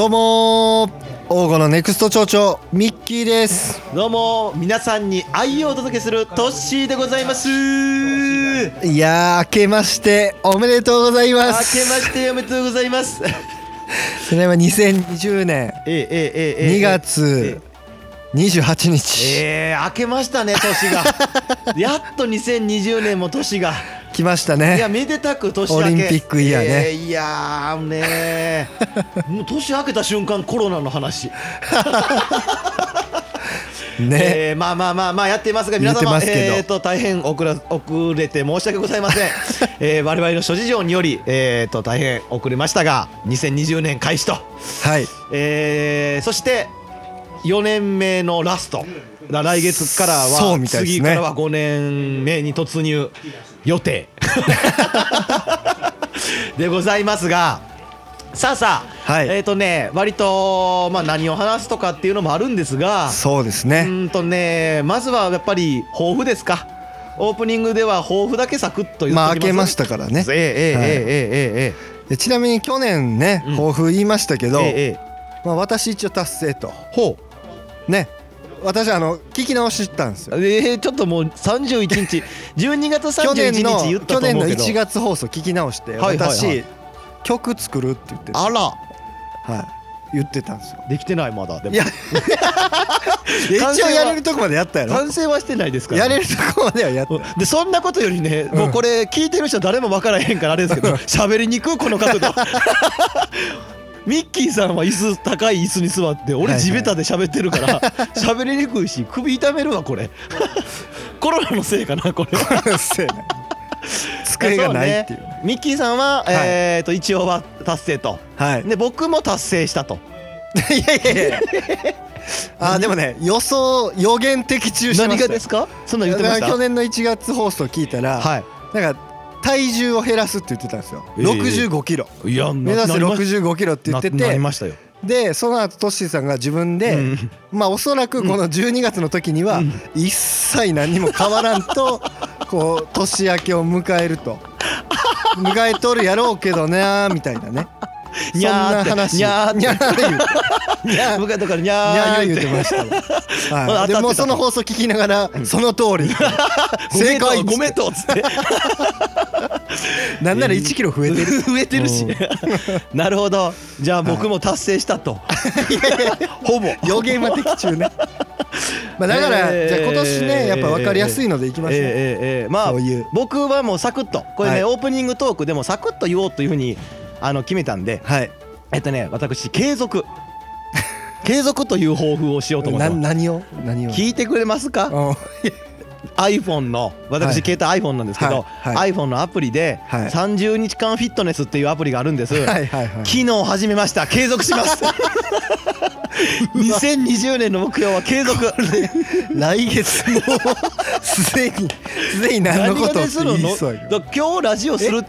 どうもー。王語のネクスト町長ミッキーです。どうも皆さんに愛をお届けするトッシーでございます。明いやー明けましておめでとうございまけすましておめでとうございます。え それは2020年えええええ2月28日。ええ明けましたね年が。やっと2020年も年が来ましたいやねめでたく年明け。オリンピックイヤーね。ええいやーね もう年明けた瞬間コロナの話。ね。えーまあまあまあまあやってますが皆様えー、と大変遅ら遅れて申し訳ございません、えー、我々の諸事情により、えー、と大変遅れましたが2020年開始と、はい。えー、そして4年目のラスト。だ来月からは、ね、次からは5年目に突入予定。でございますがさあさあ、はい、えっ、ー、とね割とまあ何を話すとかっていうのもあるんですがそうですね。うんとねまずはやっぱり抱負ですか。オープニングでは抱負だけサクッと言ってまあ開けましたからね。えー、えーえい、えええええちなみに去年ね抱負言いましたけど、うんえー、まあ、私一応達成と。ほう。ね。私あの聞き直したんですよ。うええちょっともう31日 12月去31年の日言った去年のと思うけど1月放送聞き直してはいはいはい。私曲作るって言ってあら。はい。言ってたんですよ。できてないまだでも。いや 完成は一応やれるとこまでやったやろ。完成はしてないですから。やれるとこまではやったでそんなことよりね、もうこれ聞いてる人誰も分からへんからあれですけど喋りにくいこの角度 ミッキーさんは椅子高い椅子に座って俺はいはい。地べたで喋ってるから 喋りにくいし首痛めるわ これ。コロナのせいかなこれ。机がないっていう。そね。ミッキーさんは、えー、と一応は達成と。はい。で僕も達成したと。いやいやいや。あーでもね予想予言的中してました。よ何がですか？そんなん言ってました？去年の1月放送聞いたら、はなんか体重を減らすって言ってたんですよ、ええ。65キロ。いいや目指せ65キロって言ってて。ましたよ、でその後トッシーさんが自分で、うん。まあおそらくこの12月の時にはうん。一切何にも変わらんと こう年明けを迎えると。迎えとるやろうけどなみたいなね。そんな話。にゃーにゃー言う。てにゃー向からににゃゃー言うてました。わはい、でもうその放送聞きながらその通り。正解ごめんとっつって なんなら1キロ増えてる。増えてるし。なるほど。じゃあ僕も達成したと。ほぼ。予言は的中ね。まあだから、えーじゃあ今年ねやっぱ分かりやすいのでいきましょう、えまあ僕はもうサクッと。これね、はい。オープニングトークでもサクッと言おうというふうにあの決めたんではい。えっとね私継続。継続という抱負をしようと思って何を？何を？聞いてくれますか？うん iPhone の私はい。携帯 iPhone なんですけど、iPhone のアプリではい。30日間フィットネスっていうアプリがあるんです、はいはいはい。昨日始めました。継続します2020年の目標は継続。来月もうすでにすでに何のことをって言いそうだ今日ラジオする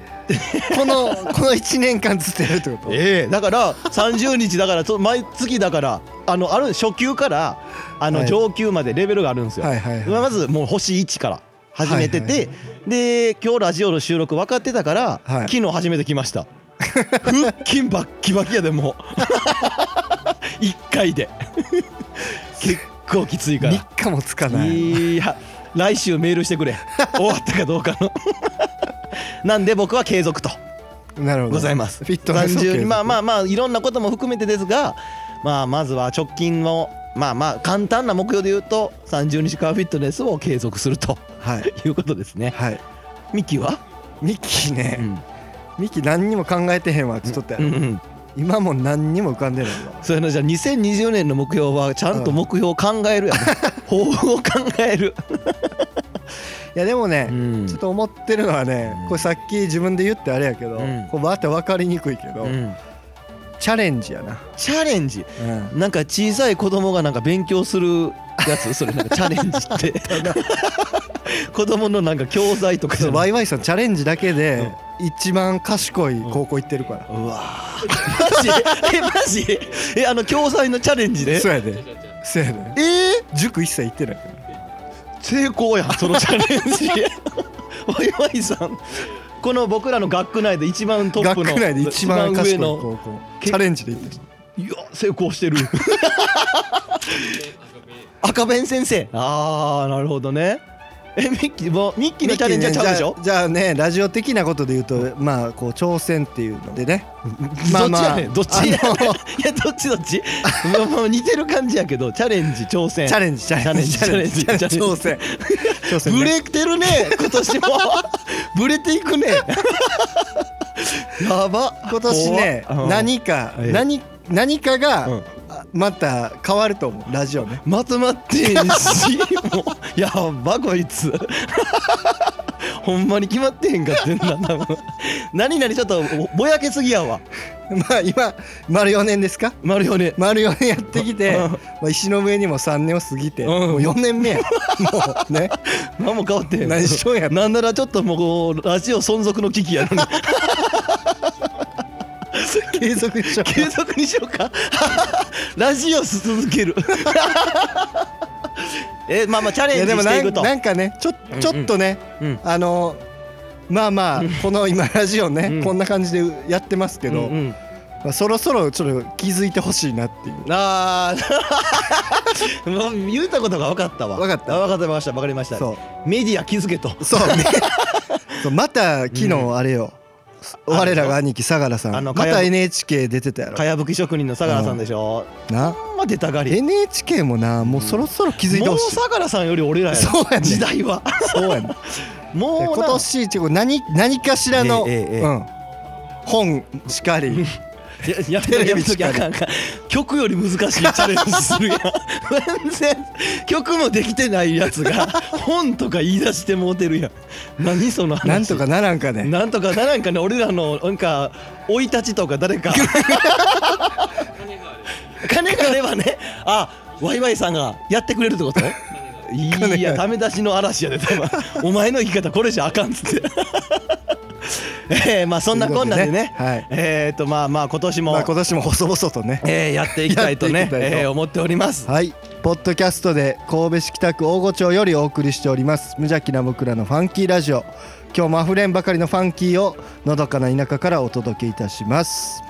このこの1年間ずっとやるってこと？ええ。だから30日だからそ毎月だからあのある初級からあのはい。上級までレベルがあるんですよ、はいはいはい。まずもう星1から始めてて、で今日ラジオの収録分かってたから、はい。昨日始めてきました。腹筋バッキバキやでもう 1回で。結構きついから。3日もつかない。いや来週メールしてくれ。終わったかどうかの。なんで僕は継続と。なるほど。ございます。フィットネスを継続。30まあまあまあいろんなことも含めてですがまあまずは直近のまあまあ簡単な目標で言うと30日間フィットネスを継続すると。はい。いうことですね。はい。ミキは、ミキね、うん。ミキ何にも考えてへんわって言っとやろ、うんうん、今も何にも浮かんでないわ。それのじゃあ2020年の目標はちゃんと目標を考えるやろ。抱負を考える。やでもね、うん。ちょっと思ってるのはね、うん。これさっき自分で言ってあれやけど、うん。これまた分かりにくいけど、うん。チャレンジやな、チャレンジ。うん。なんか小さい子供がなんか勉強するやつそれなんかチャレンジって 子供のなんか教材とかじゃない。ワイワイさんチャレンジだけで一番賢い高校行ってるから、うわー。マジ？えマジ？えあの教材のチャレンジで？そうやで。そうやで。えー、塾一切行ってない。から成功やんそのチャレンジ。ワイワイさんこの僕らの学区内で一番トップの学区内で一番賢い上の高校チャレンジで行ってる。いや成功してる。赤弁先生。ああなるほどねえミッキーもミッキーのチャレンジはちゃうでしょ？じゃあじゃあねラジオ的なことで言うとまあこう挑戦っていうのでね。まあまあどっちやね いやどっちどっち？まあまあ似てる感じやけどチャレンジ挑戦。チャレンジチャレンジチャレンジ挑戦。挑戦ね。ブレてるね今年も。ブレていくね。やば。今年ね何かええ何何かがうん。あまた変わると思う。ラジオね。まとまってんしもう。やばこいつ。ほんまに決まってへんかってんな多分。何々ちょっとぼぼやけすぎやわ。まあ今丸4年ですか？丸よね丸4年やってきて、うん。まあ、石の上にも3年を過ぎて、うん。もう4年目や。もうね。何も変わってへん。何しようや。なんならちょっともうラジオ存続の危機やのに継続しよ継続にしようか。ラジオ続ける。えまあまあチャレンジしていくと。なんかねちょちょっとね、うん。あのまあまあこの今ラジオね、うん。こんな感じでやってますけど、うんうん。まあ、そろそろちょっと気づいてほしいなっていう。ああ もう言うたことが分かったわ。分かった。あ分かってました分かりました。そう。メディア気づけと。そうね。そうまた昨日うん。あれよ、我らが兄貴相良さん。あのかやぶまた NHK 出てたやろ。かやぶき職人の相良さんでしょ。なほんま出たがり。NHK もなもうそろそろ気づいてもうほしい、相良さんより俺らやそうやねん。時代は。そうやね もうな。今年ちょ何何かしらの、ええええええ。うん、本しかり ややめときやめときあかん。あかん曲より難しいチャレンジするやん。全然曲もできてないやつが本とか言い出してもうてるやん。何その話。なんとかならんかね。なんとかならんかね。俺らのなんか生い立ちとか誰か。金があればね。あワイワイさんがやってくれるってこと？いやダメ出しの嵐やで多分。お前の生き方これじゃあかんっつってえー、まあそんなこんなんでね。はい。えー、とまあまあ今年も、まあ今年も細々とね。えーやっていきたいとね。と。えー思っております。はい。ポッドキャストで神戸市北区大御町よりお送りしております。無邪気な僕らのファンキーラジオ。今日もあふれんばかりのファンキーをのどかな田舎からお届けいたします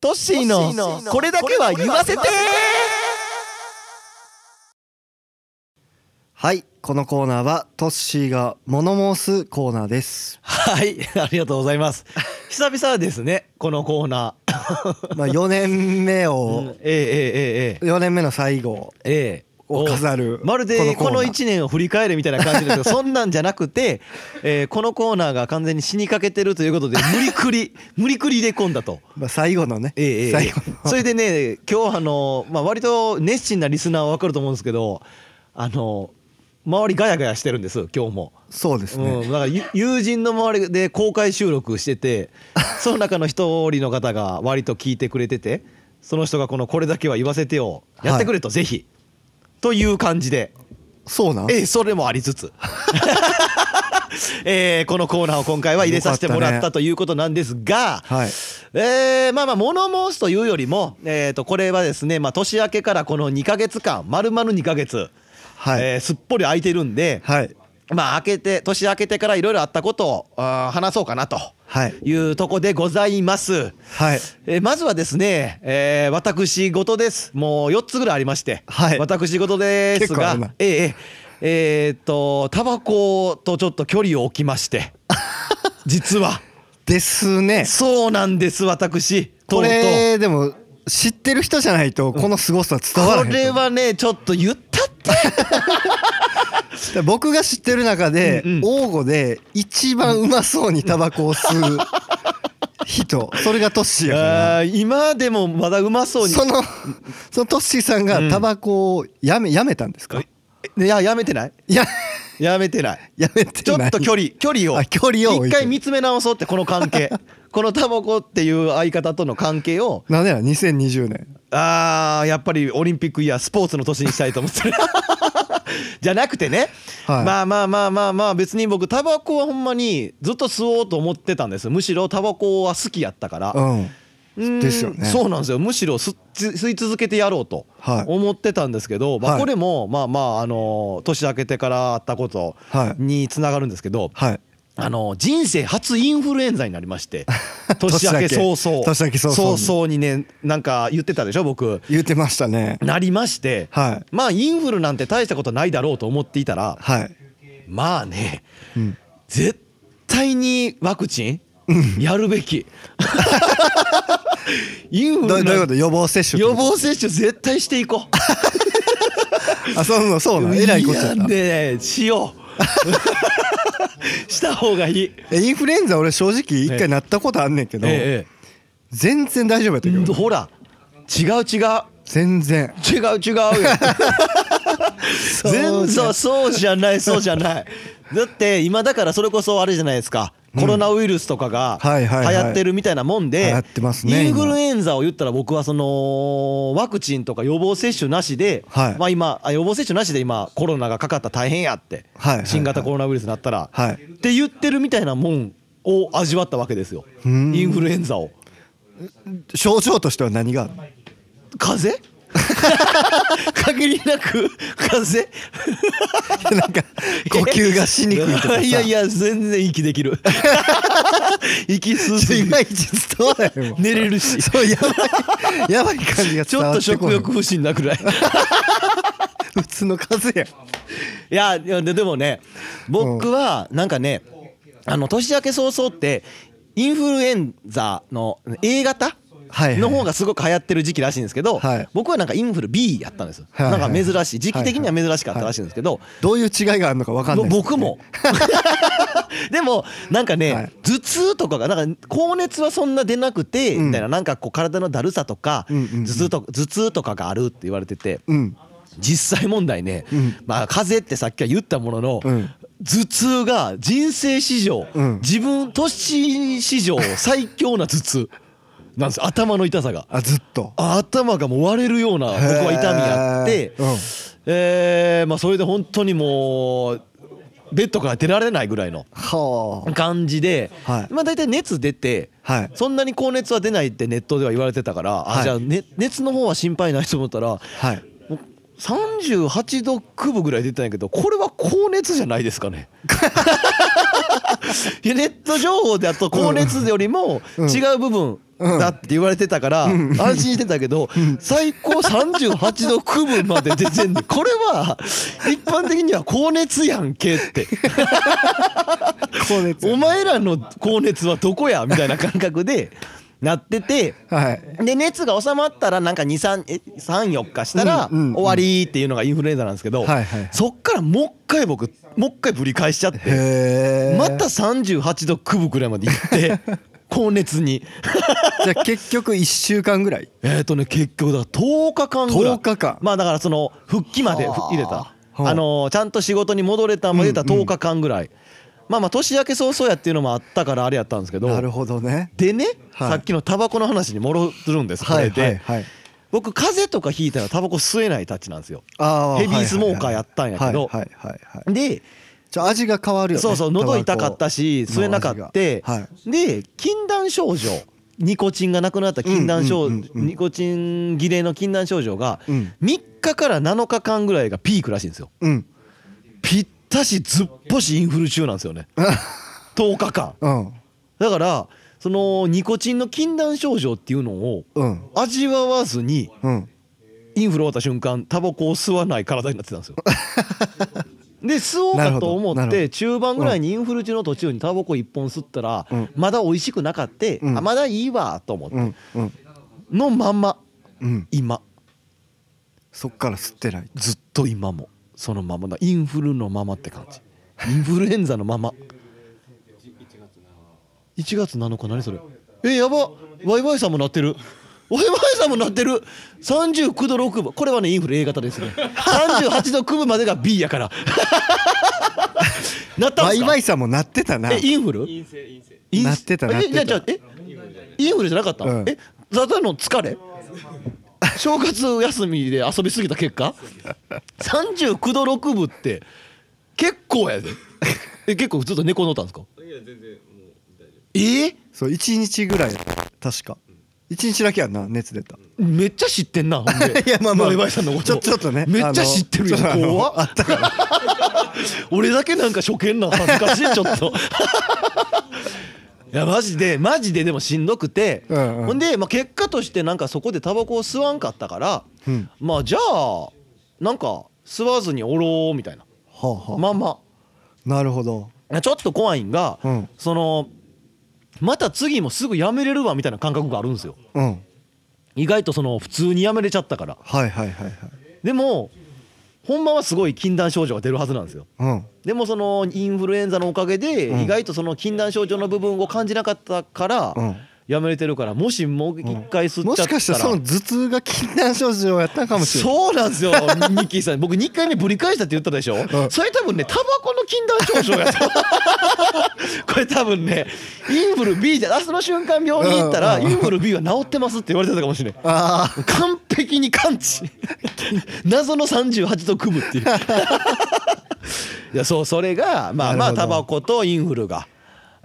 トッシーのこれだけは言わせて。はいこのコーナーはトッシーが物申すコーナーです。はいありがとうございます。久々ですねこのコーナまあ4年目ー、を、うんええええええ4年目の最後。ええを飾る。まるでこのコーナー。1年を振り返るみたいな感じですけど そんなんじゃなくて、えーこのコーナーが完全に死にかけてるということで無理くり 無理くり入れ込んだと。まあ最後のね、ええええ。最後の。それでね今日あの、まあ、割と熱心なリスナーは分かると思うんですけどあの周りガヤガヤしてるんです今日も。そうですね、うん、だからゆ友人の周りで公開収録してて その中の一人の方が割と聞いてくれててその人がこの「これだけは言わせてよ」やってくれと、ぜひという感じで。そうなん？ええそれもありつつ、えーこのコーナーを今回は入れさせてもらったということなんですが、はい。えーまあまあ物申すというよりも、えー、とこれはですね、まあ、年明けからこの2ヶ月間丸々2ヶ月、はい、えーすっぽり空いてるんで、はいまあ明けて年明けてからいろいろあったことを話そうかなと。はい。いうとこでございます。はい。えーまずはですね、えー私事です。もう4つぐらいありまして、はい。私事ですがえーえーえーっとタバコとちょっと距離を置きまして。実は。ですね。そうなんです私。とこうとう。れでも知ってる人じゃないとこの凄さ伝わらへんとこれはねちょっと言ったって。で 僕が知ってる中で、うんうん。王吾で一番うまそうにタバコを吸う人。それがトッシーやから。今でもまだうまそうに。そのそのトッシーさんがうん。タバコをやめやめたんですか、いややめてない。いや。やめてない。やめてちょっと距離距離を。あ距離を一回見つめ直そうってこの関係。このタバコっていう相方との関係を。なんでや2020年あーやっぱりオリンピックイヤースポーツの年にしたいと思ってる じゃなくてね、はい。まあまあまあまあまあ別に僕タバコはほんまにずっと吸おうと思ってたんです。むしろタバコは好きやったから。うん。ですよね。そうなんですよ。むしろ吸っ吸い続けてやろうとはい。思ってたんですけど、まあ、はい。これもまあまああの年明けてからあったことはい。につながるんですけど、はいあの人生初インフルエンザになりまして 年明け早々。年明け早々に。ねなんか言ってたでしょ僕。言ってましたね。なりまして、はい。まあインフルなんて大したことないだろうと思っていたらはい、まあねうん、絶対にワクチンやるべき。インフルなどうどういうこと？予防接種予防接種絶対していこう。あそうなそうなの？えらいことやった。いでねしよう した方がいい。えインフルエンザ俺正直一回なったことあんねんけど、え全然大丈夫やったえけど。ほら違う違う。全然。違う違うよ。全然そうじゃないそうじゃない。だって今だからそれこそあれじゃないですかコロナウイルスとかが流行ってるみたいなもんでインフルエンザを言ったら僕はそのワクチンとか予防接種なしではい。まあ今あ予防接種なしで今コロナがかかったら大変やって新型コロナウイルスになったら。はい。って言ってるみたいなもんを味わったわけですよ。イん。ンフルエンザを。症状としては何が？風邪？限りなく風。邪 なんか呼吸がしにくいとかさ。いやいや全然息できる。息進ちょいむまいち伝わらへん寝れるし。そうやばいやばい感じがちょっと伝わってこない食欲不振なくらい。普通の風邪いやいやででもね僕はなんかねあの年明け早々ってインフルエンザの A 型の方がすごく流行ってる時期らしいんですけど、はい。僕はなんかインフル B やったんです、はいはい。なんか珍しい。時期的には珍しかったらしいんですけど、どういう違いがあるのかわかんないねぼ僕も。でもなんかね、はい。頭痛とかがなんか高熱はそんな出なくて、うん。みたいななんかこう体のだるさとか、うんうんうん。頭痛と頭痛とかがあるって言われててうん。実際問題ね、うん。まあ風邪ってさっきは言ったものの、うん。頭痛が人生史上、うん。自分年史上最強な頭痛なんです。頭の痛さが。あずっと。あ頭がもう割れるような僕は痛みあってうん。えーまあそれで本当にもうベッドから出られないぐらいのはあ。感じで、はい。まあ大体熱出て、はい。そんなに高熱は出ないってネットでは言われてたから、はい。あじゃあ、ね、熱の方は心配ないと思ったらはい。もう38度9分ぐらい出てたんやけどこれは高熱じゃないですかね。ネット情報であと高熱よりも違う部分だって言われてたから安心してたけど最高38度9分まで出てんねん。これは一般的には高熱やんけって。お前らの高熱はどこやみたいな感覚でなっててはい。で熱が収まったらなんか234日したら終わりっていうのがインフルエンザなんですけどはいはい。はいそっからもう一回僕もう一回ぶり返しちゃってまた38度9分くらいまで行って 高熱に。じゃあ結局1週間ぐらい？えっとね結局だから10日間ぐらい。10日間。まあだからその復帰まではあ。入れた。はああのーちゃんと仕事に戻れたまでたうんうん。10日間ぐらい。まあまあ年明け早々やっていうのもあったからあれやったんですけど。なるほどね。でね、はい。さっきのタバコの話に戻るんですこはいれで、僕風邪とかひいたらタバコ吸えないたちなんですよ。あヘビースモーカーやったんやけど。はいはいはいはい。でじゃあ味が変わるよね。そうそう喉痛かったし吸えなかって、の味が。はい。で禁断症状。ニコチンがなくなった禁断症、ニコチン切れの禁断症状がうん。3日から7日間ぐらいがピークらしいんですよ。うん。ぴったしずっぽしインフル中なんですよね。10日間。うん。だからそのニコチンの禁断症状っていうのをうん。味わわずにうん。インフル終わった瞬間タバコを吸わない体になってたんですよ で吸おうかと思って中盤ぐらいにインフル中の途中にタバコ1本吸ったらうん。まだ美味しくなかって、うん。あまだいいわと思って。うんうんのまんま。うん。今。そっから吸ってない。ずっと今も。そのままだ。インフルのままって感じ。インフルエンザのまま。1月7日。何それ？えやば。ワイワイさんもなってるワイワイさんもなってる。39度6分これはねインフル A 型ですね。38度9分までが B やから。なったんワイすか？ワイさんもなってたな。えインフル？陰性なってたなってた。えじゃあじゃあえ？インフルじゃなかった、うん。えただの疲れ？正月休みで遊びすぎた結果？39度6分って結構やで。え結構ずっと寝転んだんですか？いや全然もう大丈夫。そう1日ぐらい確か1日だけやんな熱出た。えめっちゃ知ってんなほんで。いやまあまあ。さんのこと。ちょちょっとねめっちゃ知ってるよ怖っ。あったから俺だけなんか初見な恥ずかしいちょっと。いやマジでマジででもしんどくて、うんうん。ほんで、まあ、結果としてなんかそこでタバコを吸わんかったから、うん。まあじゃあなんか吸わずにおろうみたいな。はあはまあま。あなるほど。あちょっと怖いんが、うん。そのまた次もすぐやめれるわみたいな感覚があるんですよ。うん。意外とその普通にやめれちゃったから。はいはいはいはい。でもほんまはすごい禁断症状が出るはずなんですよ。うん。でもそのインフルエンザのおかげでうん。意外とその禁断症状の部分を感じなかったからうんやめれてるからもしもう一回吸っちゃったら。もしかしたらその頭痛が禁断症状やったかもしれないそうなんですよ。ニッキーさん。僕2回目ぶり返したって言ったでしょ？ん。それ多分ねタバコの禁断症状やと。これ多分ねインフル B じゃあその瞬間病院に行ったらうんうん。インフル B は治ってますって言われてたかもしれないあ完璧に完治。謎の38度組むっていう。いやそうそれがまあまあタバコとインフルが、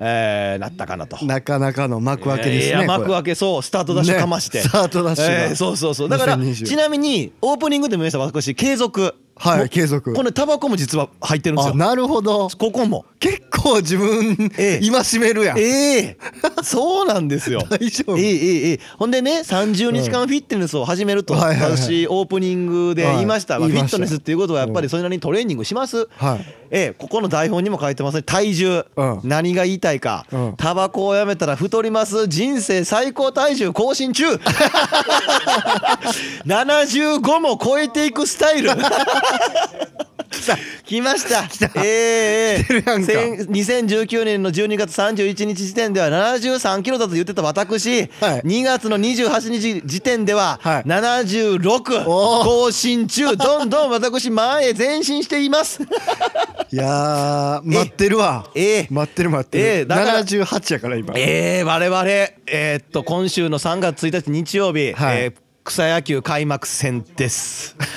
えーなったかなと。あなかなかの幕開けですねいや幕開けそう。スタートダッシュかまして、ねスタートダッシュが。えーそうそうそう。だから2020ちなみにオープニングでも言いました私継続。はい継続。これタバコも実は入ってるんですよ。あなるほど。ここも。結構自分ええ。戒めるやん。ええ。そうなんですよ。大丈夫。ええええええ。ほんでね30日間フィットネスを始めると。はいはいはい私オープニングで言いました、まあ、フィットネスっていうことはやっぱりそれなりにトレーニングします、はいええここの台本にも書いてますね。体重、うん。何が言いたいか、うん。タバコをやめたら太ります。人生最高体重更新中。75も超えていくスタイル。来ました。ええええ。来てるやんか。せん2019年の12月31日時点では73キロだと言ってた私、はい。2月の28日時点でははい。76おー。更新中。どんどん私前へ前進しています いやー待ってるわ。え。え待ってる待ってる、ええだから78やから今。えー、我々えーっと今週の3月1日日曜日、はい。えー草野球開幕戦です。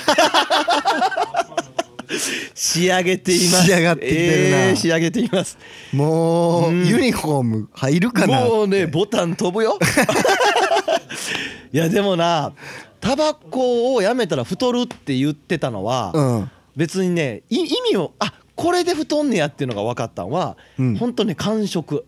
仕上げています。仕上がってきてるな。えー仕上げています。もう、ユニフォーム入るかな。もうねボタン飛ぶよ。いやでもなタバコをやめたら太るって言ってたのは、うん。別にねい意味をあこれで太んねやっていうのが分かったのは、うん。ほんとね感触。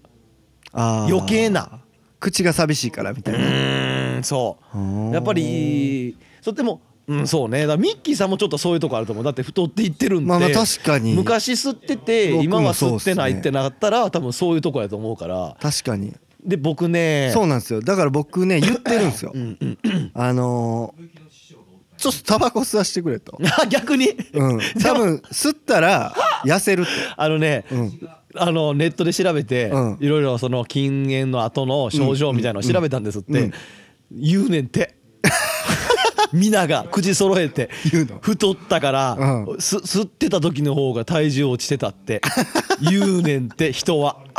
あー。余計な。口が寂しいからみたいうなそう。ー。やっぱりそでもうんそうね。だミッキーさんもちょっとそういうとこあると思う。だって太っていってるんで、まあまあ確かに。昔吸ってて今は吸ってないってなったら多分そういうとこやと思うから。確かに。で僕ね。そうなんですよ。だから僕ね言ってるんですよ。あのーちょっとタバコ吸わしてくれと。あ 逆に、うん。多分吸ったら 痩せるって。あのね、うん。あのネットで調べて、うん。いろいろその禁煙の後の症状みたいなのを調べたんですって、言うねんて。皆が口揃えて太ったから、うん。す吸ってた時の方が体重落ちてたって。言うねんて人は。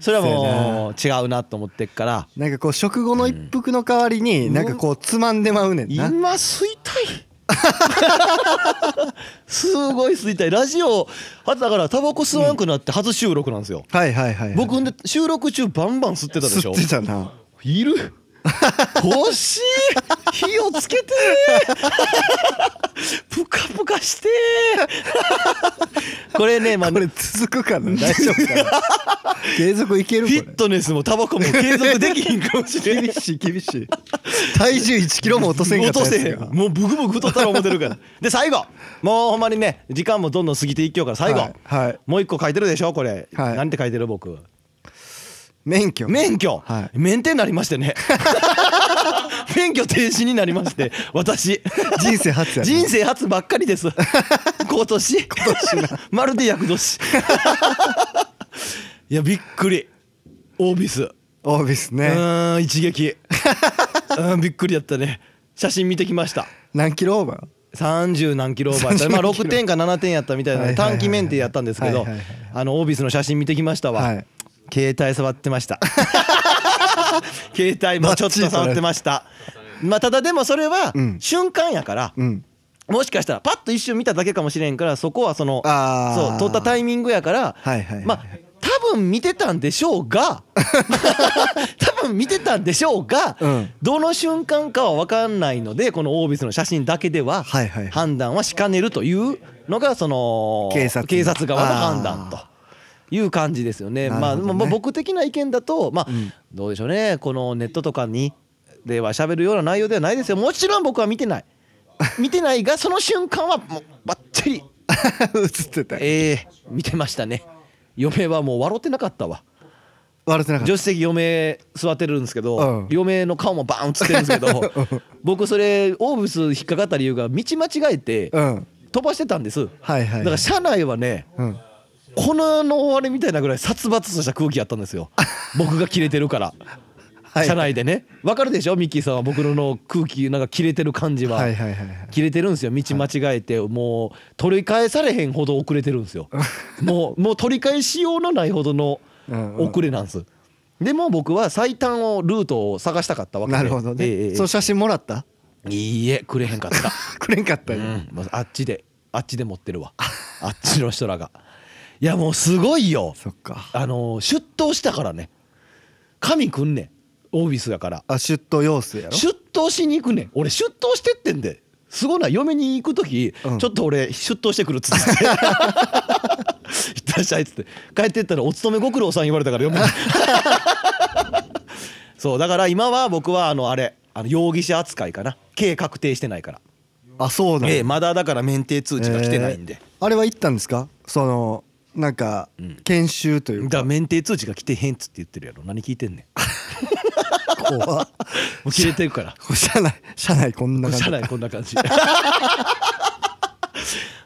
それはもう違うなと思ってっから。なんかこう食後の一服の代わりになんかこうつまんでまうねんな。今吸いたいすごい吸いたい。ラジオだからタバコ吸わんくなって初収録なんですよ、はいはいはいはい。僕んで収録中バンバン吸ってたでしょ。吸ってたな。いる？欲しい。火をつけて。プカプカして。これねまあこれ続くかな。大丈夫かな。継続いけるフィットネスもタバコも継続できひんかもしれない厳しい厳しい。体重1キロも落とせんかった落とせへんもうブクブク太ったら思ってるから。で最後。もうほんまにね時間もどんどん過ぎていきようから最後、はいはい。もう一個書いてるでしょこれ、はい。なんて書いてる僕免許。免許、はい。免停になりましてね。免許停止になりまして私。人生初やな人生初ばっかりです。今年。今年まるで厄年。いやびっくり。オービス。オービスうね。ーん一撃。うんびっくりだったね。写真見てきました。何キロオーバー？30何キロオーバーやった。まあ30何キロ。6点か7点やったみたいな短期免停やったんですけどあのオービスの写真見てきましたわ、はい携帯触ってました。携帯もちょっと触ってました。まあただでもそれはうん。瞬間やから、うん。もしかしたらパッと一瞬見ただけかもしれんからそこはそのそう撮ったタイミングやからまあ多分見てたんでしょうが 多分見てたんでしょうが、うん。どの瞬間かは分かんないのでこのオービスの写真だけでは判断はしかねるというのがその警察側の判断と。あいう感じですよね。ね。まあ僕的な意見だとまあうんどうでしょうね。このネットとかにでは喋るような内容ではないですよ。もちろん僕は見てない。見てないがその瞬間はもうバッチリ。映ってたええ見てましたね。嫁はもう笑ってなかったわ。笑ってなかっ助手席嫁座ってるんですけど、うん。嫁の顔もバーン映ってるんですけど 僕それオーブス引っかかった理由が道間違えて飛ばしてたんです。だはいはい。から車内はねうんこの世の終わりみたいなぐらい殺伐とした空気やったんですよ。僕が切れてるから。はい。車内でね。わかるでしょ？ミッキーさんは僕の空気なんか切れてる感じは。はいはいはいはい。切れてるんですよ。道間違えてもう取り返されへんほど遅れてるんですよ。もうもう取り返しようのないほどのうんうん。遅れなんです。でも僕は最短をルートを探したかったわけで。なるほどね、ええええその写真もらった？いいえくれへんかった。くれんかったよ、うん。あっちであっちで持ってるわ。あっちの人らがいやもうすごいよ。そっか。あの出頭したからね。神くんねん。オービスだから。あ出頭要請やろ？出頭しに行くねん。俺出頭してってんで。すごいな嫁に行く時、うん。ちょっと俺出頭してくるっつって行ってらっしゃいっつって。帰ってったらお勤めご苦労さん言われたから嫁に。そうだから今は僕はあのあれあの容疑者扱いかな。刑確定してないから。あそうなんや。ええまだだから免停通知が来てないんで、えーあれは行ったんですか？そのなんかうん。研修というか。だから免停通知が来てへんっつって言ってるやろ。何聞いてんねん。怖っ。もう切れてるから。車内車内こんな感じ。車内こんな感じ。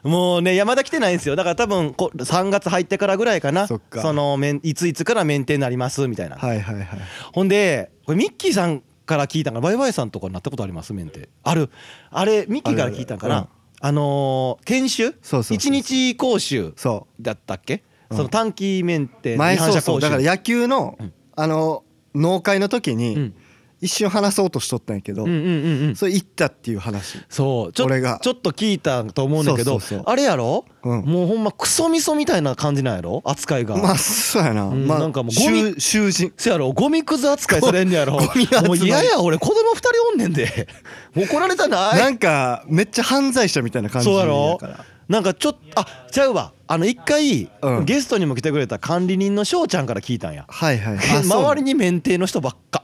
もう ね山田来てないんですよ。だから多分こ3月入ってからぐらいかな。そっか。の免いついつから免停になりますみたいな、はいはいはい。ほんでこれミッキーさんから聞いたんかな。バイバイさんとかなったことあります？免停。ある。あれミッキーから聞いたんかなあのー研修？そうそうそう一日講習そだったっけ、うん。その短期免停う前そうそう。だから野球のうん。あの農会の時うん。に一瞬話そうとしとったんやけどうんうんうんうん。それ行ったっていう話。そう。ちょ俺が。ちょっと聞いたと思うんだけどそうそうそう。あれやろ、うん。もうほんまクソみそみたいな感じなんやろ？扱いが、まあそうやな。うんまあなんかもうゴミ囚囚人。せやろ？ゴミくず扱いされんねやろ？もう嫌や俺。子供二人おんねんで。怒られたない。なんかめっちゃ犯罪者みたいな感じそうやろ？なんかちょっとあちゃうわあの一回、うん。ゲストにも来てくれた管理人の翔ちゃんから聞いたんや。はいはい。周りに免停の人ばっか。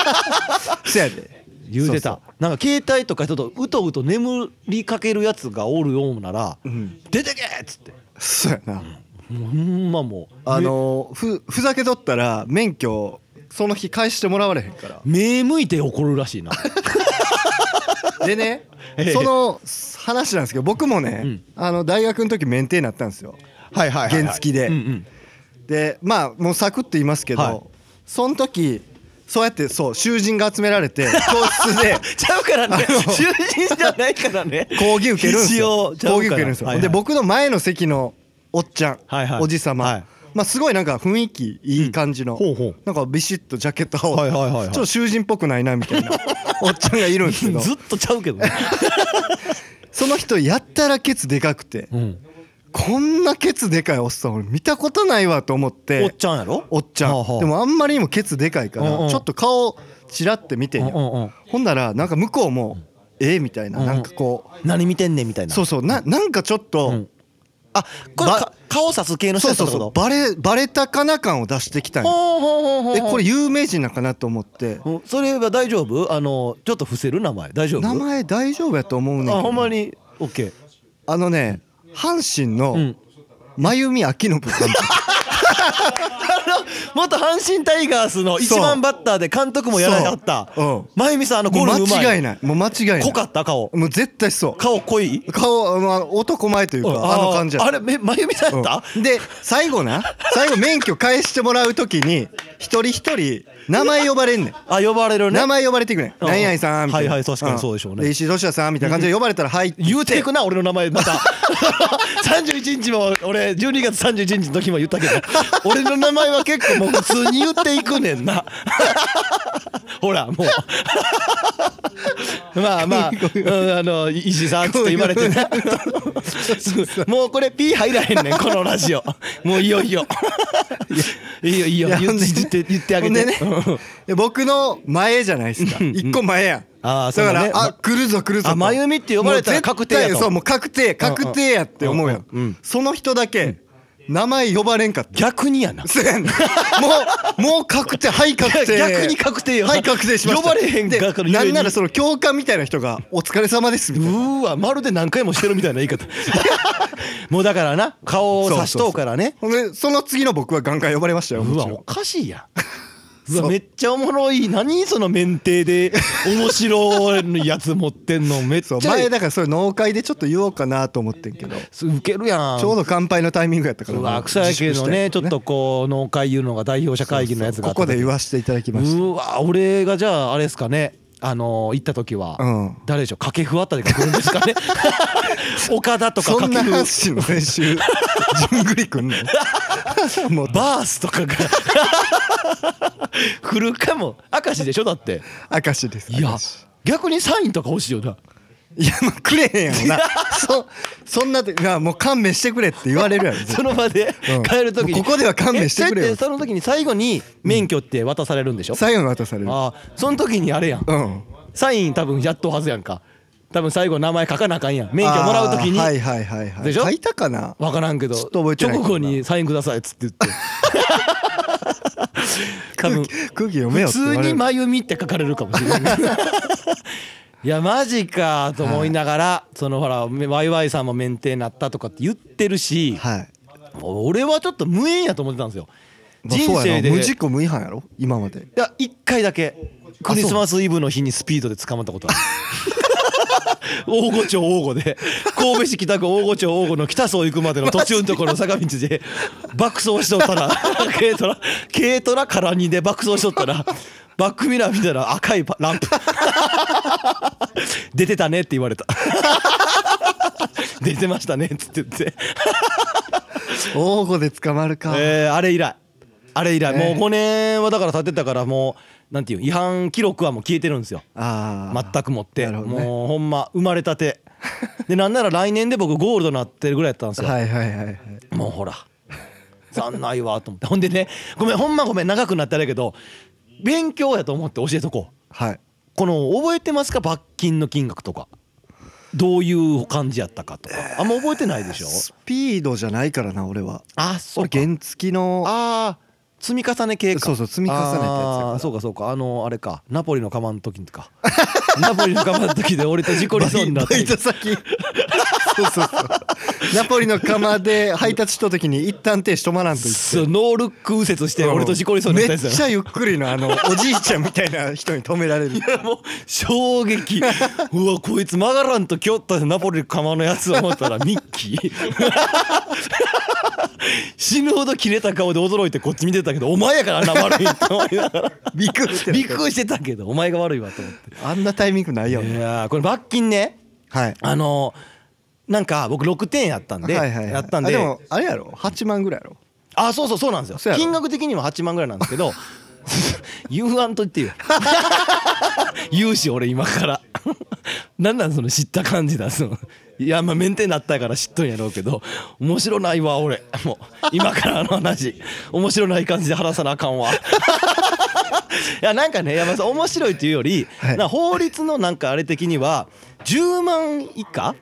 そやで。言うてたなんか携帯とかちょっとうとうと眠りかけるやつがおるようならそううん「出てけ!」っつって。そうやな。もうほんまもうあのーふふざけとったら免許その日返してもらわれへんから。目向いて怒るらしいなでねええ。その話なんですけど僕もね、うん。あの大学の時免停になったんですよ。はいはい原付で。うんうん。でまあもうサクッと言いますけど、はい。その時そうやってそう囚人が集められて 教室で。ちゃうからね。囚人じゃないからね。講義受けるんです一よ講義受けるんですよ、はいはい。で僕の前の席のおっちゃん、はいはい。おじさま、はいまあすごいなんか雰囲気いい感じの、ほうほう。なんかビシッとジャケット羽織って、はいはいはいはい。ちょっと囚人っぽくないなみたいな。おっちゃんがいるんですけど。ずっとちゃうけどね。その人やったらケツでかくてうん。こんなケツでかいおっさん俺見たことないわと思っておっちゃんやろ？おっちゃん、はあはあ。でもあんまりにもケツでかいかうんうん。らちょっと顔チラって見てんよ、うんうんうん。ほんならなんか向こうもええみたいな。うんうん。なんかこ何見てんねんみたいな。うそうそう。ななんかちょっと、うんあこれ顔さす系の人そうやったってこと？そうそうバレバレたかな感を出してきたんよほうほうほうほうえこれ有名人なんかなと思って。うんそれは大丈夫？あのちょっと伏せる名前大丈夫？名前大丈夫やと思うねんあほんまに？OK あのね阪神のうん。真由美明信監督 元阪神タイガースの一番バッターで監督もやられはった。真由美さんあのゴルフうまい。間違いない。もう間違いない。濃かった？顔。もう絶対そう。顔濃い？顔、まあ、男前というかあの感じやあれめ真由美さんやった、うん。で最後な。最後免許返してもらう時に一人一人名前呼ばれんねん。あ呼ばれるね。名前呼ばれていくねん。うん。何々さんみたいな。はいはい確かにそうでしょうね。ん石井俊也さんみたいな感じで呼ばれたら「はい」言うていくな俺の名前また。31日も俺12月31日の時も言ったけど。俺の名前は結構もう普通に言っていくねんな。ほらもう。まあまあ、うん、あの石井さんって言われてね。もうこれ P 入らへんねんこのラジオ。もういよいよ。いいよいいよ。言ってあげて。ね。で 僕の前じゃないですか。一個前やん。あーそうだからあ来るぞ来るぞと。あ真由美って呼ばれたら確定やと。そうもう確定確定やって思うやうんその人だけ名前呼ばれんかった。逆にやな。そうやねん。もうもう確定はい確定逆に確定よ。はい確定しました。呼ばれへんかなんならその教官みたいな人が「お疲れ様です」みたいな。うーわまるで何回もしてるみたいな言い方。もうだからな顔を刺しとうからね。その次の僕はガンガン呼ばれましたようわおかしいやんうわめっちゃおもろい。何その免停で面白いやつ持ってんの。めっちゃ前だからそれ農会でちょっと言おうかなと思ってんけど。ウケるやん。ちょうど乾杯のタイミングやったから。うわ草野球のねちょっとこう農会いうのが代表者会議のやつがここで言わせていただきました。うわ俺がじゃああれですかね。あの行った時は、うん。誰でしょう？掛布あたりが来るんですかね？岡田とかそんな掛布阪神の練習じゅんぐりくんの？もう。バースとかが 来るかも。明石でしょ？だって。明石です。いや逆にサインとか欲しいよな。いやもうくれへんやろな。そそんなでいやもう勘弁してくれって言われるやろ。絶 その場でうん。帰る時に。もうここでは勘弁してくれよ。えその時に最後に免許って渡されるんでしょ、最後に渡される。ああその時にあれやん。うん。サイン多分やっとうはずやんか。多分最後名前書かなあかんやん。免許もらう時に。はいはいはいはい。でしょ？書いたかな？分からんけど。ちょっと覚えてない直後にサインくださいっつって言って 多分空気読めよ普通に真由美って書かれるかもしれない。いやマジかと思いながらそのほらワイワイさんも免停なったとかって言ってるしはい。俺はちょっと無縁やと思ってたんですよ。まあ人生で。い無事故無違反やろ？今まで。や1回だけ。クリスマスイブの日にスピードで捕まったことある 大御町大御で神戸市北区大御町大御の北総行くまでの途中のところの坂道で爆走しとったら軽トラ軽トラ空荷で爆走しとったらバックミラー見たら赤いパランプ。出てたねって言われた。出てましたねっつって言って。大御で捕まるか。えーあれ以来あれ以来、えーもう5年はだから経ってたからもうなんていう違反記録はもう消えてるんですよ。ああ全く持って、ね。もうほんま生まれたて。でなんなら来年で僕ゴールドなってるぐらいやったんですよ、はいはいはいはい。もうほら残ないわと思って。ほんでねごめんほんまごめん長くなったらやけど勉強やと思って教えとこう。はい。この覚えてますか？罰金の金額とか。どういう感じやったかとか。あんま覚えてないでしょ？スピードじゃないからな俺は。あそう原付のあー積み重ね系か。そうそう積み重ねたやつやから。あーそうかそうか。あのあれか。ナポリの釜の時か ナポリの釜の時で俺と事故りそうになっバイてト先。そうそうそう。ナポリの釜で配達した時に一旦手止まらんと言って。そうノールック右折して俺と事故りそうになったやつやめっちゃゆっくりのあのおじいちゃんみたいな人に止められる。な もう衝撃。うわこいつ曲がらんときょったナポリの釜のやつ思ったらミッキー。死ぬほど切れた顔で驚いてこっち見てたけどお前やからな悪いって思いながら。びっくりしてびっくりしてたけどお前が悪いわと思って。あんなタイミングないよいねやーこれ罰金ね。はい。あのなんか僕6点やったんで、はいはいはい。やったんで。あでもあれやろ？8万ぐらいやろ？あそうそうそうなんですよ。金額的には8万ぐらいなんですけど 言わんと言ってよ 言うし俺今から。なんなんその知った感じだそのいやまあメンテになったから知っとんやろうけど面白ないわ俺。もう今からあの話。面白ない感じで話さなあかんわいやなんかねいやまあ面白いっていうより、はい。な法律のなんかあれ的には10万以下？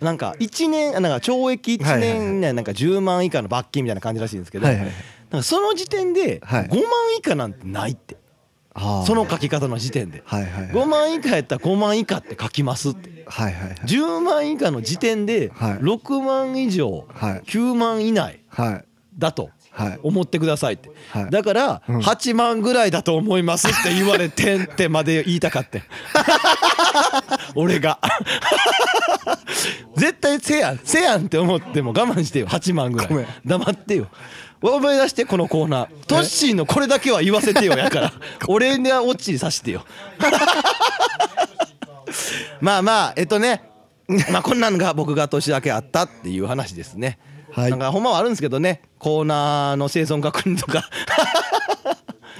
なんか1年なんか懲役1はいはいはい。年以内なんか10万以下の罰金みたいな感じらしいんですけど、なんかその時点ではい。5万以下なんてないって、その書き方の時点で、はいはいはい。5万以下やったら5万以下って書きますって。はいはいはい。10万以下の時点ではい。6万以上はい。9万以内はい。だと。はい思ってくださいって、はい。だからうん。8万ぐらいだと思いますって言われてんってまで言いたかって 俺が。絶対せやん。せやんって思っても我慢してよ。8万ぐらい。黙ってよ。思い出してこのコーナー。トッシーのこれだけは言わせてよやから。俺にはオチさしてよ。まあまあえっとね。まあこんなんが僕が年だけあったっていう話ですね、はい。なんかほんまはあるんですけどね。コーナーの生存確認とか。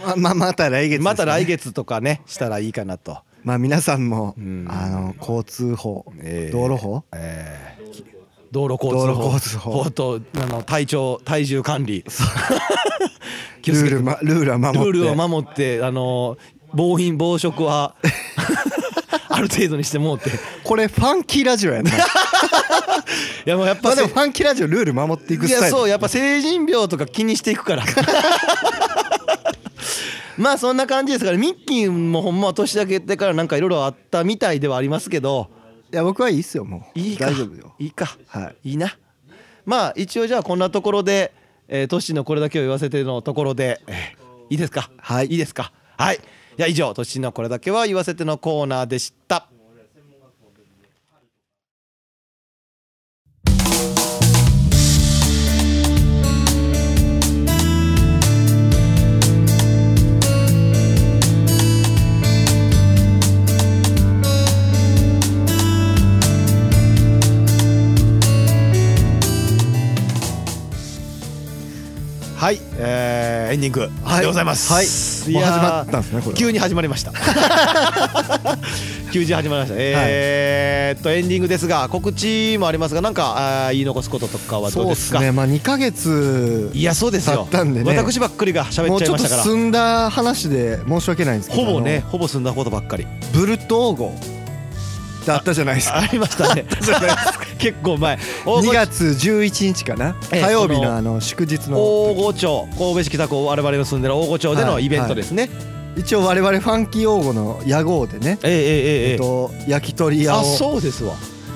まままた来月ね。また来月とかねしたらいいかなと、まあ皆さんもん。あの交通法えー道路法？えー道路交通道法路交通法。とあの体調体重管理。ルールまルールは守って。ルールを守ってあの暴飲暴食は ある程度にしてもうて。いこれファンキーラジオやなやもうやっぱまあでもファンキーラジオルール守っていくいスタイル。やそうやっぱ成人病とか気にしていくから。まあそんな感じですからミッキーもほんまは年明けてからなんかいろいろあったみたいではありますけど。いや僕はいいっすよもう。いいか。大丈夫よ。いいか。はい。いいな。まあ一応じゃあこんなところで、えー、トッシーのこれだけを言わせてのところで、えーいいですか？はい。いいですか？はい。じゃあ以上トッシーのこれだけは言わせてのコーナーでしたはい、えーエンディングはいでございます。はいもう始まったんですね急に始まりました。急に始まりました。えーっとエンディングですが告知もありますがなんか言い残すこととかはどそううでか？ですすねまあ2ヶ月いやそうですよ。経ったんでね私ばっかりが喋もうちょっとっちゃいましたから。済んだ話で申し訳ないんですけどほぼねほぼ済んだことばっかり。ブルット王号ってあったじゃないですかありましたね。結構前。大2御月11日かな？ええ。火曜日こののあの祝日の。大御町神戸市北区我々の住んでる大御町でのイベントですね。一応我々ファンキー王号の屋号でね。ええええええ。えっと焼き鳥屋あをそうですわ。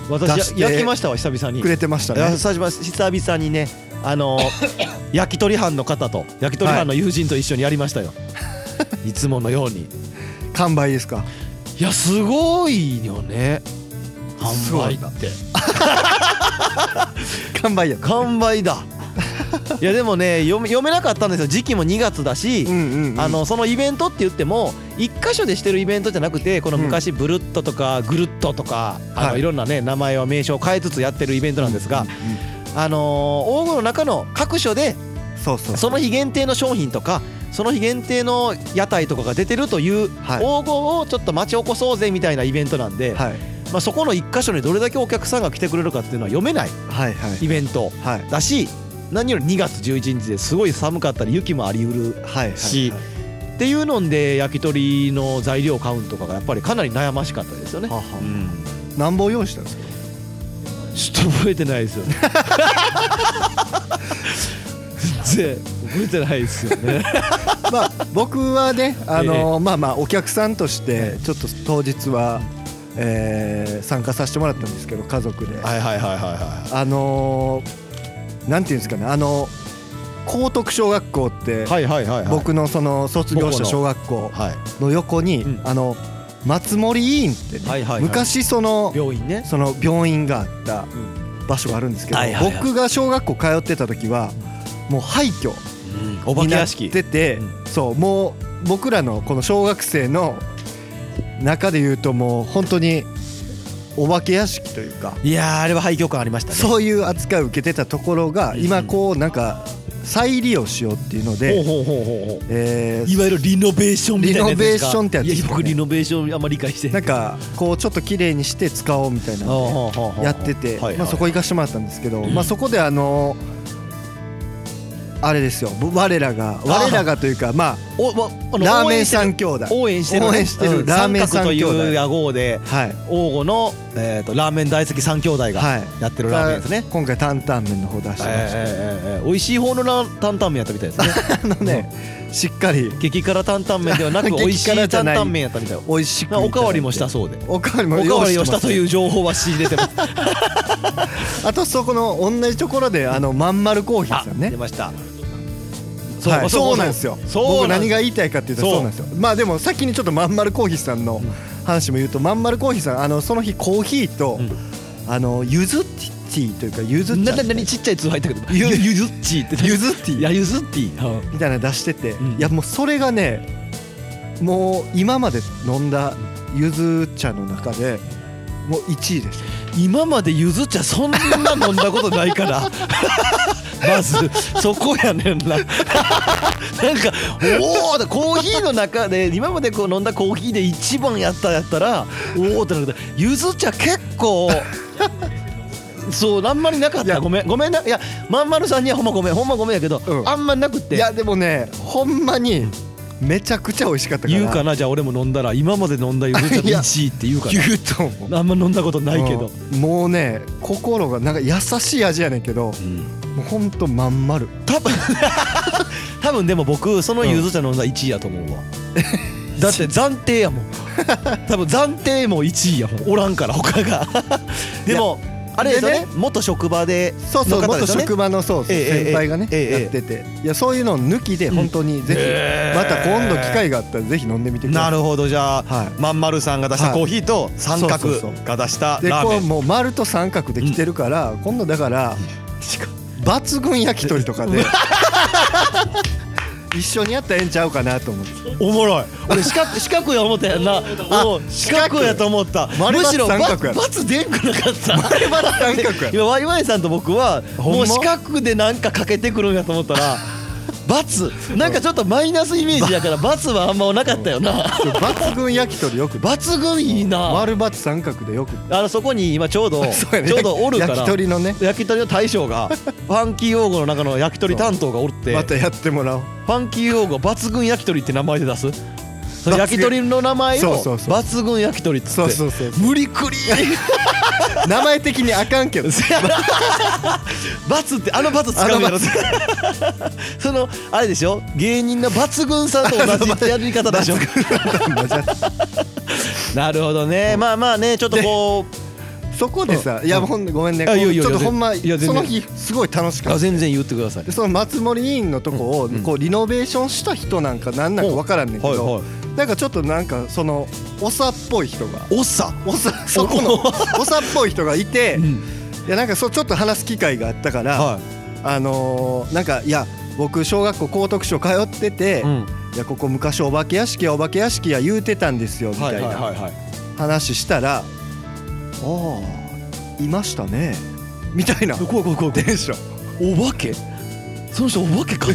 私焼きましたわ久々に。くれてましたね。久々久々にねあの 焼き鳥班の方と焼き鳥班の友人と一緒にやりましたよ、い、つものように。完売ですか？いやすごいよね。販売って。完売や。完売だ。いやでもね読め読めなかったんですよ。時期も2月だし、うんうんうん。あのそのイベントって言っても一箇所でしてるイベントじゃなくてこの昔ブルットとかグルットとか、あのはいいろんなね名前を名称を変えつつやってるイベントなんですが、あのー大御の中の各所でその日限定の商品とかその日限定の屋台とかが出てるというはい。大御をちょっと町おこそうぜみたいなイベントなんで、はい。まあ、そこの一箇所にどれだけお客さんが来てくれるかっていうのは読めないイベントはい。だし何より2月11日ですごい寒かったり雪もありうるしっていうので焼き鳥の材料買うんとかがやっぱりかなり悩ましかったですよね。はは。うん。何本用意したんですか？ちょっと覚えてないですよね。全然覚えてないですよね。まあ僕はねあのまあまあお客さんとしてちょっと当日はえー参加させてもらったんですけど家族ではいはいはいはいはあのーなんていうんですかねあの高徳小学校ってい。はいはいはいはい。僕のその卒業した小学校はい。の横にうんあの松森医院ってねはいはいはい昔その病院ね。その病院があったうん場所があるんですけど僕が小学校通ってた時はもう廃墟お化になっけ屋敷。ててうそうもう僕らのこの小学生の中で言うともう本当にお化け屋敷というかいやーあれは廃墟感ありましたね。そういう扱いを受けてたところがうん。今こうなんか再利用しようっていうのでいわゆるリノベーションみたいなやつですかリノベーションってやつですね。いや僕リノベーションあんまり理解してなんかこうちょっと綺麗にして使おうみたいなやっててまあそこ行かしてもらったんですけどまあそこであのあれですよ。我らが我らがというかまあおわあのラーメン三兄弟。応援してるね。応援してるうん。ラーメン三角という屋号ではい。王吾の、えー、とラーメン大好き三兄弟がはい。やってるラーメンですね、今回担々麺の方出してまして、えーえーえー美味しい方の担々麺やったみたいですね。あのね、しっかり。激辛担々麺ではなく 美味しいい担々麺やったみたい。美味しくおかわりもしたそうで。おかわりもおかわりをしたとういう情報は仕入れてます。あとそこの同じところであのまんまるコーヒーあさんね。出ましたはい、そうなんですよ。僕何が言いたいかっていうとそう。なんですよ。まあでも先にちょっとまんまるコーヒーさんの話も言うとまんまるコーヒーさんあのその日コーヒーと、あのゆずティーというかゆずななにちっちゃい通入ったけど。ゆゆずティーって。ゆずティー。いやゆずティー。みたいな出してて、いやもうそれがねもう今まで飲んだゆず茶の中でもう1位です。今までゆず茶そんな飲んだことないから まずそこやねんな。なんかおおコーヒーの中で今までこう飲んだコーヒーで一番やったやったらおおってなるけどゆず茶結構 そうあんまりなかった。ごめんごめんないやまんまるさんにはほんまごめんほんまごめんやけど、うん、あんまなくて。いやでもねほんまにめちゃくちゃ美味しかったから。言うかな？じゃあ俺も飲んだら今まで飲んだゆず茶の1 位って言うかな言うと思う。あんま飲んだことないけど、うん、もうね心がなんか優しい味やねんけど、うん、もうほんとまん丸。多分 多分でも僕そのゆず茶飲んだ1位やと思うわ、うん、だって暫定やもん。多分暫定も1位やもん。おらんから他が。でもあれですよね。元職場でそうそう元職場のそう先輩がねやってて。いやそういうの抜きで本当にぜひまた今度機会があったらぜひ飲んでみてください。なるほど。じゃあまんまるさんが出したコーヒーと三角が出したラーメン。でもう丸と三角で来てるから今度だから抜群焼き鳥とかで。一緒にやったらええんちゃうかなと思って。おもろい。俺四角四角や思ったやんな。四角やと思った。むしろ罰でんくなかった。丸バ三角や。今ワイワイさんと僕はもう四角でなんかかけてくるんやと思ったら罰 なんかちょっとマイナスイメージやから 罰はあんまなかったよな。抜群焼き鳥よく。抜群いいな丸×三角でよく。あのそこに今ちょうど ちょうどおるから焼き鳥のね。焼き鳥の大将がファンキー用語の中の焼き鳥担当がおって。またやってもらおう。ファンキー用語抜群焼き鳥って名前で出す？焼き鳥の名前を抜群焼き鳥っつって。無理くり。名前的にあかんけど。罰ってあの罰使うやろ。そのあれでしょ？芸人の抜群さんと同じやり方でしょ？なるほどね。まあまあねちょっとこう。そこでさ、いやほんごめんね、ちょっとほんまその日すごい楽しかった。全然言ってください。その松森委員のとこをこうリノベーションした人なんかなんなんかわからんねんけど、なんかちょっとなんかそのおさっぽい人が、おさ、おさ そこのおさ？っぽい人がいて、いやなんかそうちょっと話す機会があったから、あのなんかいや僕小学校高徳省通ってて、いやここ昔お化け屋敷やお化け屋敷や言うてたんですよみたいな話したら。ああ。いましたね。みたいなテンション。お化け？その人お化けかな？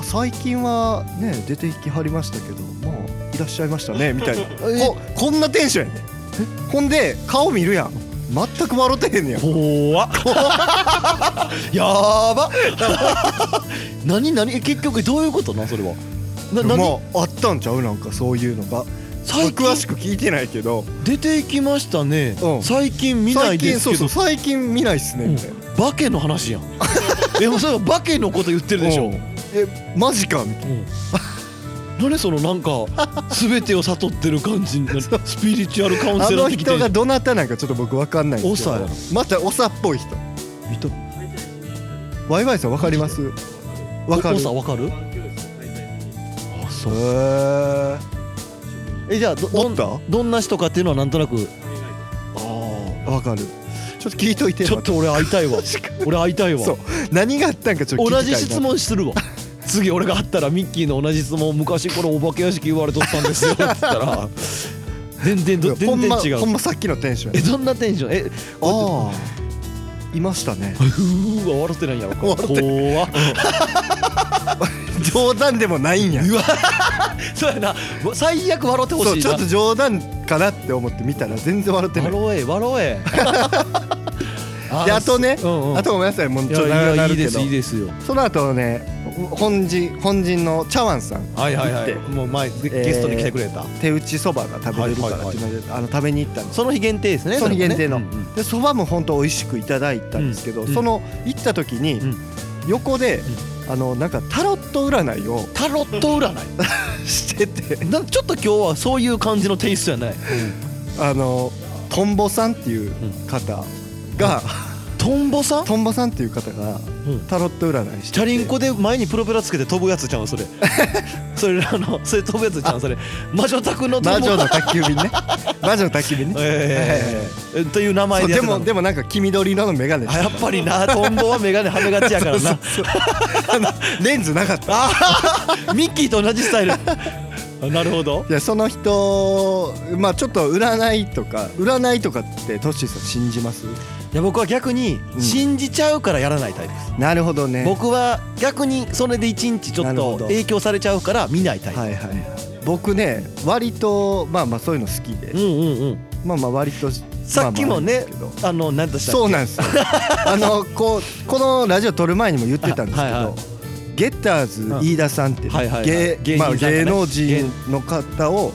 あ最近はね出てきはりましたけどまあいらっしゃいましたね みたいな。ここんなテンションやね。ほんで顔見るやん。全く笑ってへんねや。怖っ。やば。何何？結局どういうことなそれは。なまああったんちゃう？なんかそういうのが。最近？詳しく聞いてないけど。出てきましたね、うん、最近見ないですけど。最近見ないっすねみたいな、化けの話やん。でもそれは化けのこと言ってるでしょ、うん、えマジか？みたいな、うん。何そのなんか全てを悟ってる感じ スピリチュアルカウンセラー的あの人がどなたなんかちょっと僕分かんないんですけどやまた長っぽい人。ワイワイさん分かります？分かる。長分かる？あそう。えじゃあどどどんな人かっていうのはなんとなく。ああ分かる。ちょっと聞いといてちょっと俺会いたいわ。俺会いたいわ。そう。何があったんかちょっと同じ質問するわ次俺が会ったらミッキーの同じ質問昔これお化け屋敷言われとったんですよって言ったら 全然全然違う。ほんまさっきのテンションえどんなテンション？えああ。いましたね。うわ笑ってないんやろ。怖っ。冗談でもないんや。うわ。そうやな。最悪笑ってほしいちょっと冗談かなって思って見たら全然笑ってない。笑え笑え。であとね、うんうん、あとごめんなさい。もうちょっと長くなるけど。いいですよ。その後ね本陣本陣の茶碗さんはいはいはい。もう前ゲストに来てくれた、えー、手打ちそばが食べれるからっていうので、あの食べに行ったんですその日限定ですねその日限定の、ね。うんうん、でそばも本当美味しくいただいたんですけど、うん、その行った時に、横で、あのなんかタロット占いをタロット占い？してて。なちょっと今日はそういう感じのテイストじゃない、あのトンボさんっていう方が、トトンボさん？トンボさんっていう方がタロット占いしてチャリンコで前にプロペラつけて飛ぶやつちゃうそれ。それあのそれ飛ぶやつちゃうそれ。魔女宅の魔女の宅急便ね。魔女の宅急便ね。ええ。という名前ででもでもなんか黄緑色の眼鏡やっぱりなトンボは眼鏡はめがちやからなレンズなかったミッキーと同じスタイルなるほどいやその人まあちょっと占いとか占いとかってトッシーさん信じますいや僕は逆に信じちゃうからやらないタイプです、うん、なるほどね。僕は逆にそれで一日ちょっと影響されちゃうから見ないタイプ。はいはい僕ね割とまあまあそういうの好きで、うんうんうん、まあまあ割とさっきもね、あの何としたそうなんですよ。あのこうこのラジオ撮る前にも言ってたんですけど、はいはい。ゲッターズ飯田さんって、芸まあ、芸能人の方を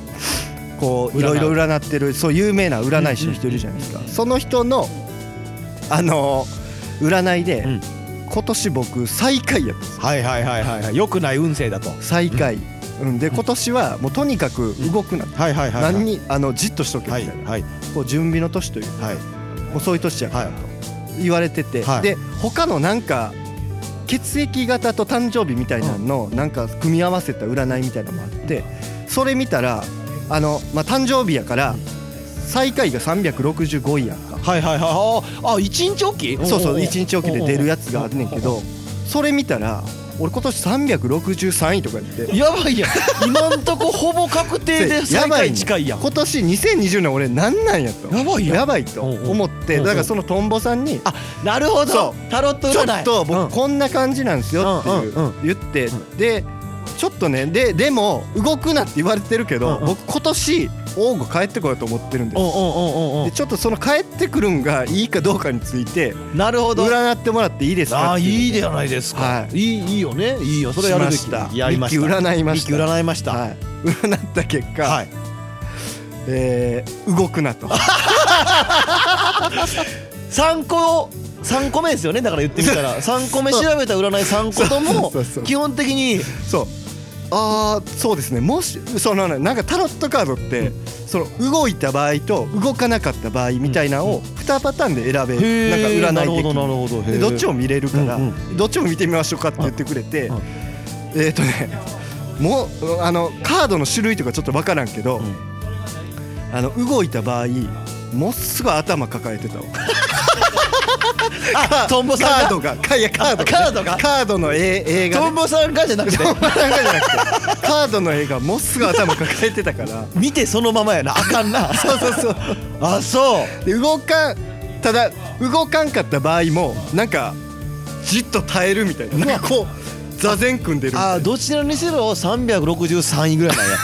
こういろいろ占ってるそう有名な占い師の人いるじゃないですか、その人のあの占いで、今年僕最下位やったんですはいはいはいはいよくない運勢だと。最下位、うん、で今年はもうとにかく動くな、はいはいはい何にあのじっとしとけみたいな、はい。こう準備の年というか、はい、もうそういう年やからと言われてて、で他のなんか血液型と誕生日みたいなのなんか組み合わせた占いみたいなのもあってそれ見たらあの、まあ、誕生日やから最下位が365位やはいはいはい。あ一日おき？そうそう一日おきで出るやつがあるねんけどそれ見たら俺今年363位とかやって。やばいやん。今んとこほぼ確定で 最下位近いやん。今年2020年俺何なんやと。やばいややばいと思ってだからそのトンボさんにあなるほど。タロット占い。ちょっと僕こんな感じなんですよっていう言ってでちょっとねででも動くなって言われてるけど僕今年王吾帰ってこようと思ってるんです。でちょっとその帰ってくるんがいいかどうかについてなるほど。占ってもらっていいですかあいいじゃないですか、はい、いいいいよね。いいよ。それやるべきやりました。占いました。占いました、はい、占った結果、はい、えー、動くなと。参考3個目ですよねだから言ってみたら。3個目調べた占い3個とも基本的にそう。ああそうですね。もしそのなんかタロットカードって、その動いた場合と動かなかった場合みたいなのを2パターンで選べ、なんか占い的にどっちも見れるから、どっちも見てみましょうかって言ってくれて、えっ、とねもうあのカードの種類とかちょっと分からんけど、あの動いた場合もっすぐ頭抱えてたわ。あトンボさんカードがいやカードカードが？カードの絵が、トンボさんがじゃなくて。トンボさんがじゃなくて。カードの絵がもうすぐ頭抱えてたから。見てそのままやな。あかんな。そうそうそう。あそう。で動かんただ動かんかった場合もなんかじっと耐えるみたいな。なんかこう座禅組んでるあどちらにしろ363位ぐらいなんや。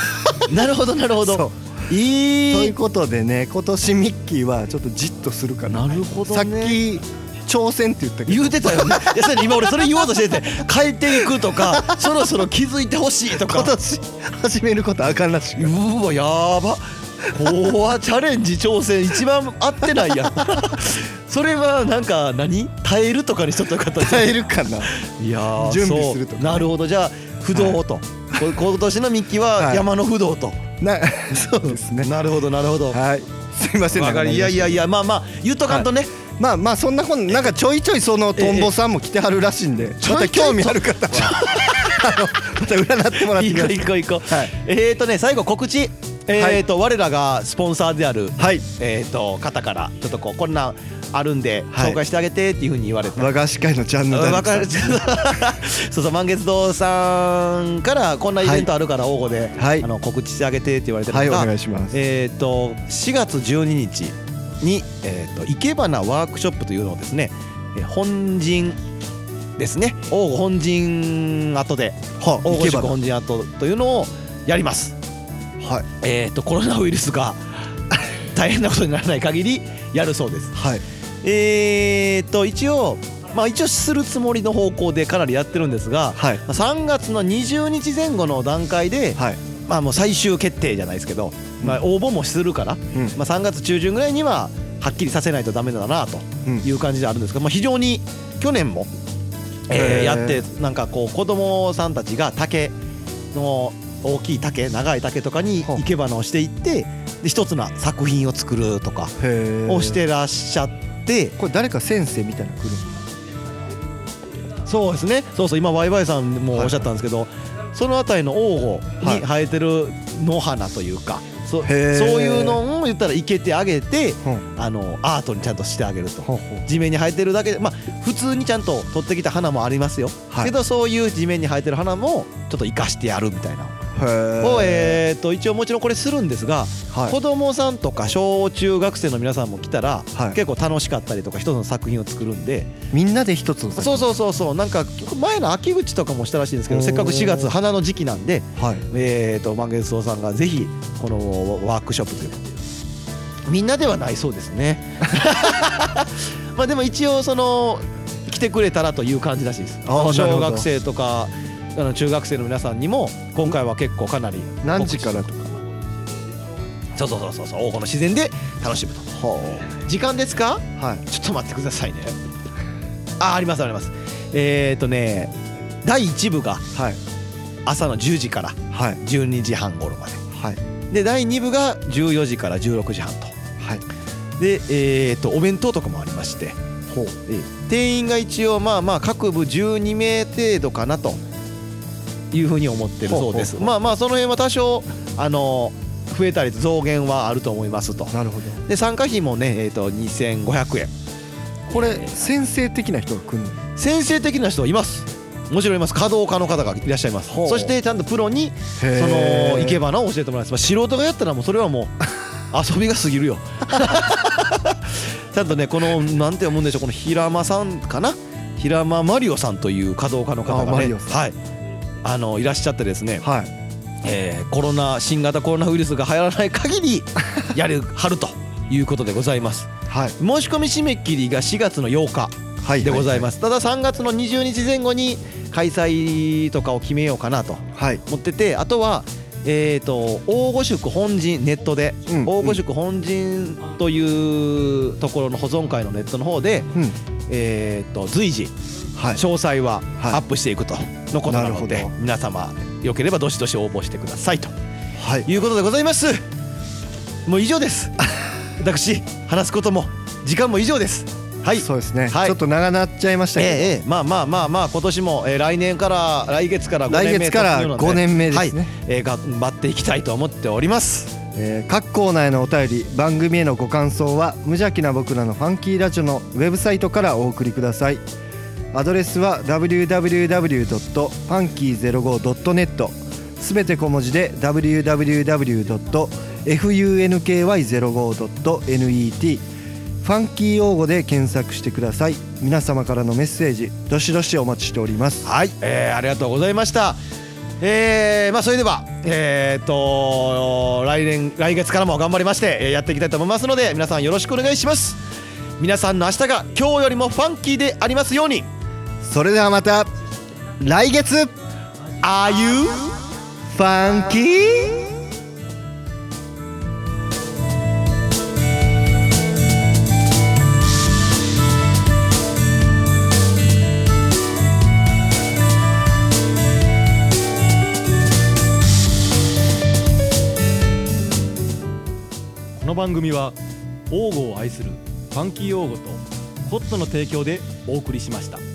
なるほどなるほど。いい。ということでね今年ミッキーはちょっとじっとするかな。なるほど、ね、さっき挑戦って言ったけど。言うてたよね。いや今俺それ言おうとしてて変えていくとか そろそろ気づいてほしいとか。今年始めることあかんらしいうわやば。怖チャレンジ挑戦一番合ってないやん。それはなんか何？耐えるとかにしとったかった耐えるかな。いや準備するとか、なるほど。じゃあ不動と、はい、今年のミッキーは山の不動と、な そうですね。なるほどなるほど。はい。すいません。いやいやいやまあまあ言っとかんとね、はいまあまあそんな本なんかちょいちょいそのトンボさんも来てはるらしいんで、また興味ある方はあのまた占ってもらってください。行こう行こう。はい、えっ、とね最後告知。えっ、と、我らがスポンサーである、はい、えっ、と方からちょっとこうこんなあるんで紹介してあげてっていうふうに言われて、和菓子会のチャンネルそうそう満月堂さんからこんなイベントあるから応募で、はい、あの告知してあげてって言われてるはい、お願いします。えっ、と4月12日に、えーと、生け花ワークショップというのをですね、え本陣ですね。王本陣跡で、はあ、王子宿本陣跡というのをやります。はい、えっ、ー、とコロナウイルスが 大変なことにならない限りやるそうです。はい、えっ、ー、と一応まあ、一応するつもりの方向でかなりやってるんですが、はい、3月の20日前後の段階で、はい、まあ、もう最終決定じゃないですけど、まあ、応募もするから、まあ、3月中旬ぐらいにははっきりさせないとダメだなという感じであるんですけど、まあ、非常に去年も、えー、やってなんかこう子供さんたちが竹の大きい竹長い竹とかに生け花をしていってで一つの作品を作るとかをしてらっしゃって。これ誰か先生みたいなの来るそうですね。そうそう。今ワイワイさんもおっしゃったんですけど、はい、その辺りの王吾に生えてる野花というか、そそういうのを言ったら生けてあげて、あのアートにちゃんとしてあげると。地面に生えてるだけでまあ普通にちゃんと取ってきた花もありますよ、はい、けどそういう地面に生えてる花もちょっと生かしてやるみたいなを、えー、と一応もちろんこれするんですが、はい、子供さんとか小中学生の皆さんも来たら、はい、結構楽しかったりとか一つの作品を作るんで。みんなで一つのそうそうそうそうなんか前の秋口とかもしたらしいんですけどせっかく4月花の時期なんで、はい、えー、と満月堂さんがぜひこのワークショップというかみんなではないそうですね。まあでも一応その来てくれたらという感じらしいです。小学生とかあの中学生の皆さんにも今回は結構かなり何時からとか。そうそうそうそうこの自然で楽しむと。時間ですか？はい。ちょっと待ってくださいね。あありますあります。えっ、ー、とね第1部が朝の10時から12時半頃まで、はい、で第2部が14時から16時半と、はい、でえっ、ー、とお弁当とかもありまして。ほう、えー、定員が一応まあまあ各部12名程度かなというふうに思ってるそうです。まあまあその辺は多少あの増えたり増減はあると思いますと。なるほど。で参加費もねえっ、ー、と2500円。これ先生的な人が来る先生的な人います。もちろんいます。稼働家の方がいらっしゃいます。そしてちゃんとプロにその生け花を教えてもらいます、まあ、素人がやったらもうそれはもう 遊びが過ぎるよ。ちゃんとねこのなんて思うんでしょう。この平間さんかな？平間マリオさんという稼働家の方がね。はいあのいらっしゃってですね、はい。えー、コロナ新型コロナウイルスが流行らない限り やるはるということでございます、はい、申し込み締め切りが4月の8日でございます、はいはいはい、ただ3月の20日前後に開催とかを決めようかなと思ってて、はい、あとはえーと、大御宿本陣ネットで、うん、大御宿本陣というところの保存会のネットの方で、うん、えーと随時詳細はアップしていくとのことなので皆様よければどしどし応募してくださいと、はい、いうことでございます。もう以上です。私話すことも時間も以上です。はい。そうですね、はい、ちょっと長なっちゃいましたけど、えー、まあまあまあまあ今年も、えー、来年から来月から5年目来月から5年目ですね、はい、えー、頑張っていきたいと思っております。えー、各コーナーへのお便り番組へのご感想は無邪気な僕らのファンキーラジオのウェブサイトからお送りくださいアドレスは www.funky05.net すべて小文字で www.funky05.net ファンキー用語で検索してください。皆様からのメッセージどしどしお待ちしております。はい、えー、ありがとうございました。えー、まあそれではえー、っと来年来月からも頑張りましてやっていきたいと思いますので皆さんよろしくお願いします。皆さんの明日が今日よりもファンキーでありますように。それではまた来月 Are you funky? この番組は王語を愛するファンキー王語とホットの提供でお送りしました。